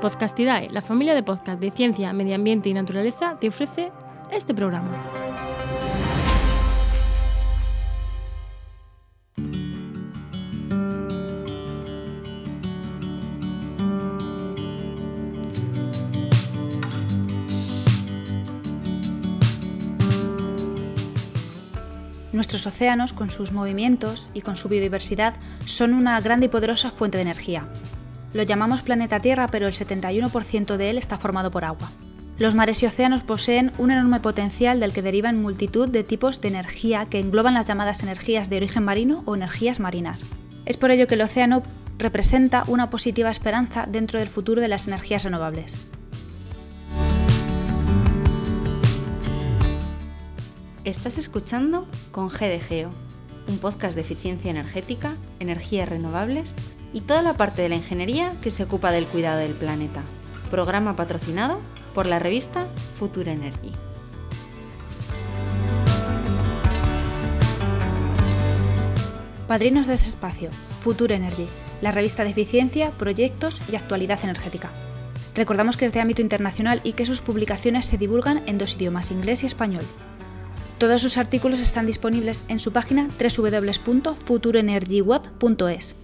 Podcastidae, la familia de podcast de ciencia, medio ambiente y naturaleza, te ofrece este programa. Nuestros océanos, con sus movimientos y con su biodiversidad, son una grande y poderosa fuente de energía. Lo llamamos planeta Tierra, pero el 71% de él está formado por agua. Los mares y océanos poseen un enorme potencial del que derivan multitud de tipos de energía que engloban las llamadas energías de origen marino o energías marinas. Es por ello que el océano representa una positiva esperanza dentro del futuro de las energías renovables. Estás escuchando con GDGEO, un podcast de eficiencia energética, energías renovables y toda la parte de la ingeniería que se ocupa del cuidado del planeta. Programa patrocinado por la revista Future Energy. Padrinos de este espacio, Future Energy, la revista de eficiencia, proyectos y actualidad energética. Recordamos que es de ámbito internacional y que sus publicaciones se divulgan en dos idiomas, inglés y español. Todos sus artículos están disponibles en su página www.futureenergyweb.es.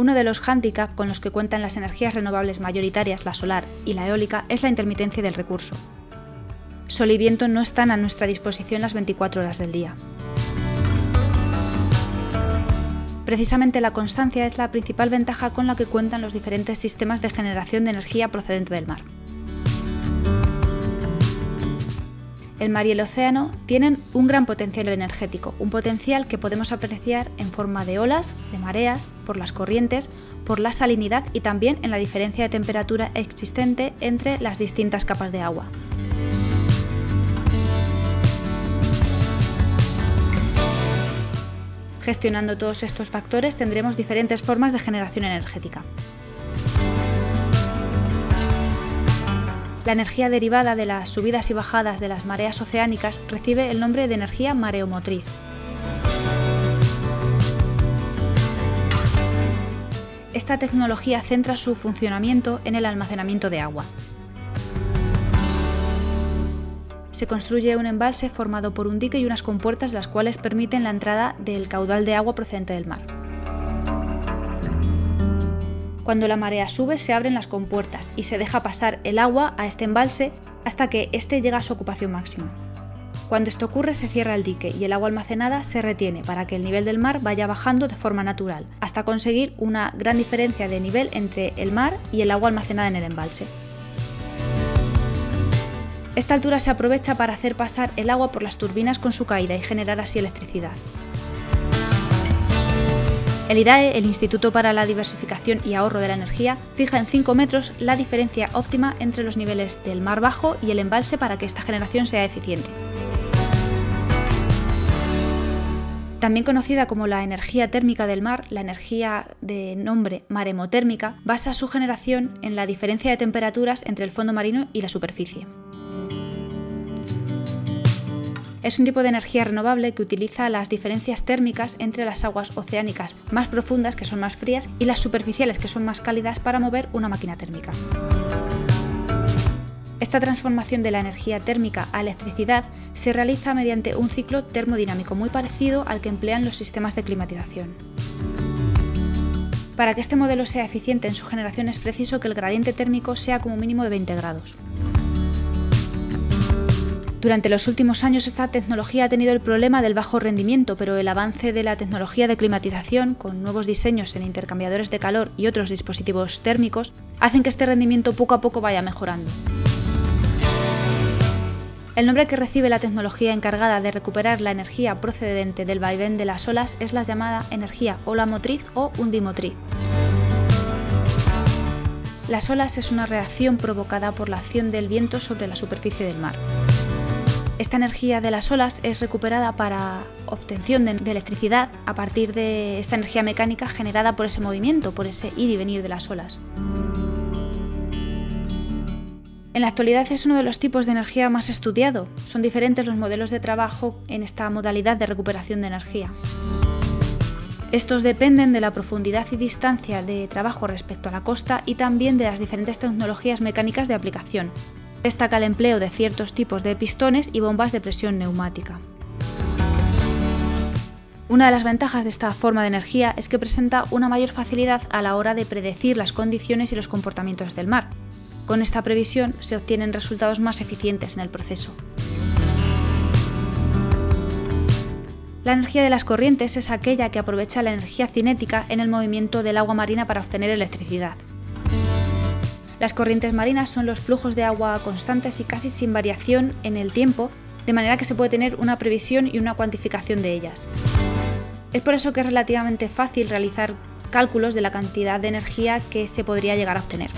Uno de los hándicaps con los que cuentan las energías renovables mayoritarias, la solar y la eólica, es la intermitencia del recurso. Sol y viento no están a nuestra disposición las 24 horas del día. Precisamente la constancia es la principal ventaja con la que cuentan los diferentes sistemas de generación de energía procedente del mar. El mar y el océano tienen un gran potencial energético, un potencial que podemos apreciar en forma de olas, de mareas, por las corrientes, por la salinidad y también en la diferencia de temperatura existente entre las distintas capas de agua. Gestionando todos estos factores tendremos diferentes formas de generación energética. La energía derivada de las subidas y bajadas de las mareas oceánicas recibe el nombre de energía mareomotriz. Esta tecnología centra su funcionamiento en el almacenamiento de agua. Se construye un embalse formado por un dique y unas compuertas las cuales permiten la entrada del caudal de agua procedente del mar. Cuando la marea sube se abren las compuertas y se deja pasar el agua a este embalse hasta que éste llega a su ocupación máxima. Cuando esto ocurre se cierra el dique y el agua almacenada se retiene para que el nivel del mar vaya bajando de forma natural, hasta conseguir una gran diferencia de nivel entre el mar y el agua almacenada en el embalse. Esta altura se aprovecha para hacer pasar el agua por las turbinas con su caída y generar así electricidad. El IDAE, el Instituto para la Diversificación y Ahorro de la Energía, fija en 5 metros la diferencia óptima entre los niveles del mar bajo y el embalse para que esta generación sea eficiente. También conocida como la energía térmica del mar, la energía de nombre maremotérmica basa su generación en la diferencia de temperaturas entre el fondo marino y la superficie. Es un tipo de energía renovable que utiliza las diferencias térmicas entre las aguas oceánicas más profundas, que son más frías, y las superficiales, que son más cálidas, para mover una máquina térmica. Esta transformación de la energía térmica a electricidad se realiza mediante un ciclo termodinámico muy parecido al que emplean los sistemas de climatización. Para que este modelo sea eficiente en su generación es preciso que el gradiente térmico sea como mínimo de 20 grados. Durante los últimos años esta tecnología ha tenido el problema del bajo rendimiento, pero el avance de la tecnología de climatización, con nuevos diseños en intercambiadores de calor y otros dispositivos térmicos, hacen que este rendimiento poco a poco vaya mejorando. El nombre que recibe la tecnología encargada de recuperar la energía procedente del vaivén de las olas es la llamada energía ola motriz o undimotriz. Las olas es una reacción provocada por la acción del viento sobre la superficie del mar. Esta energía de las olas es recuperada para obtención de, electricidad a partir de esta energía mecánica generada por ese movimiento, por ese ir y venir de las olas. En la actualidad es uno de los tipos de energía más estudiado. Son diferentes los modelos de trabajo en esta modalidad de recuperación de energía. Estos dependen de la profundidad y distancia de trabajo respecto a la costa y también de las diferentes tecnologías mecánicas de aplicación. Destaca el empleo de ciertos tipos de pistones y bombas de presión neumática. Una de las ventajas de esta forma de energía es que presenta una mayor facilidad a la hora de predecir las condiciones y los comportamientos del mar. Con esta previsión se obtienen resultados más eficientes en el proceso. La energía de las corrientes es aquella que aprovecha la energía cinética en el movimiento del agua marina para obtener electricidad. Las corrientes marinas son los flujos de agua constantes y casi sin variación en el tiempo, de manera que se puede tener una previsión y una cuantificación de ellas. Es por eso que es relativamente fácil realizar cálculos de la cantidad de energía que se podría llegar a obtener.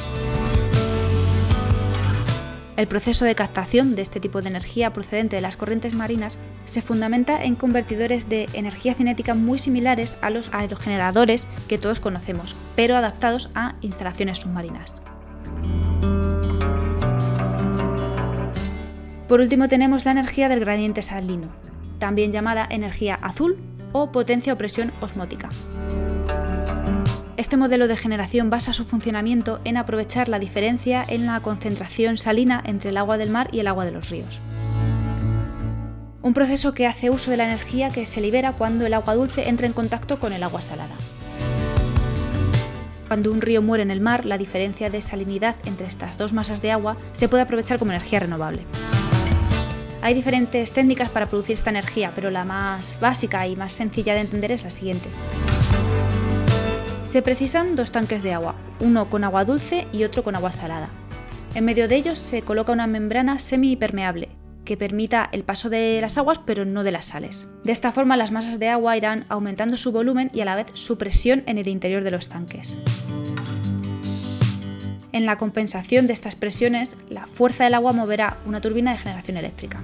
El proceso de captación de este tipo de energía procedente de las corrientes marinas se fundamenta en convertidores de energía cinética muy similares a los aerogeneradores que todos conocemos, pero adaptados a instalaciones submarinas. Por último tenemos la energía del gradiente salino, también llamada energía azul o potencia o presión osmótica. Este modelo de generación basa su funcionamiento en aprovechar la diferencia en la concentración salina entre el agua del mar y el agua de los ríos. Un proceso que hace uso de la energía que se libera cuando el agua dulce entra en contacto con el agua salada. Cuando un río muere en el mar, la diferencia de salinidad entre estas dos masas de agua se puede aprovechar como energía renovable. Hay diferentes técnicas para producir esta energía, pero la más básica y más sencilla de entender es la siguiente. Se precisan dos tanques de agua, uno con agua dulce y otro con agua salada. En medio de ellos se coloca una membrana semipermeable que permita el paso de las aguas pero no de las sales. De esta forma las masas de agua irán aumentando su volumen y a la vez su presión en el interior de los tanques. En la compensación de estas presiones, la fuerza del agua moverá una turbina de generación eléctrica.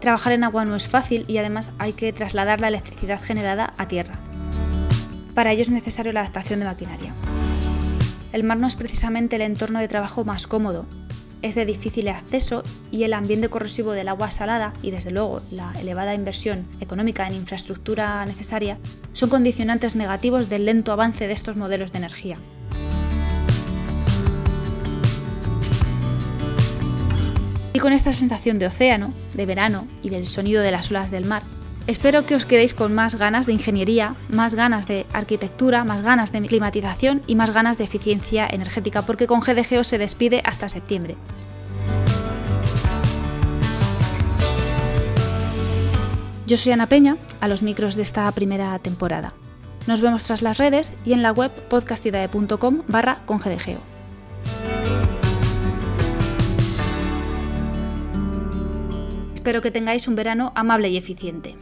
Trabajar en agua no es fácil y además hay que trasladar la electricidad generada a tierra. Para ello es necesario la adaptación de maquinaria. El mar no es precisamente el entorno de trabajo más cómodo, es de difícil acceso y el ambiente corrosivo del agua salada y desde luego la elevada inversión económica en infraestructura necesaria son condicionantes negativos del lento avance de estos modelos de energía. Y con esta sensación de océano, de verano y del sonido de las olas del mar, espero que os quedéis con más ganas de ingeniería, más ganas de arquitectura, más ganas de climatización y más ganas de eficiencia energética, porque con GDGO se despide hasta septiembre. Yo soy Ana Peña, a los micros de esta primera temporada. Nos vemos tras las redes y en la web podcastidae.com barra con GDGO. Espero que tengáis un verano amable y eficiente.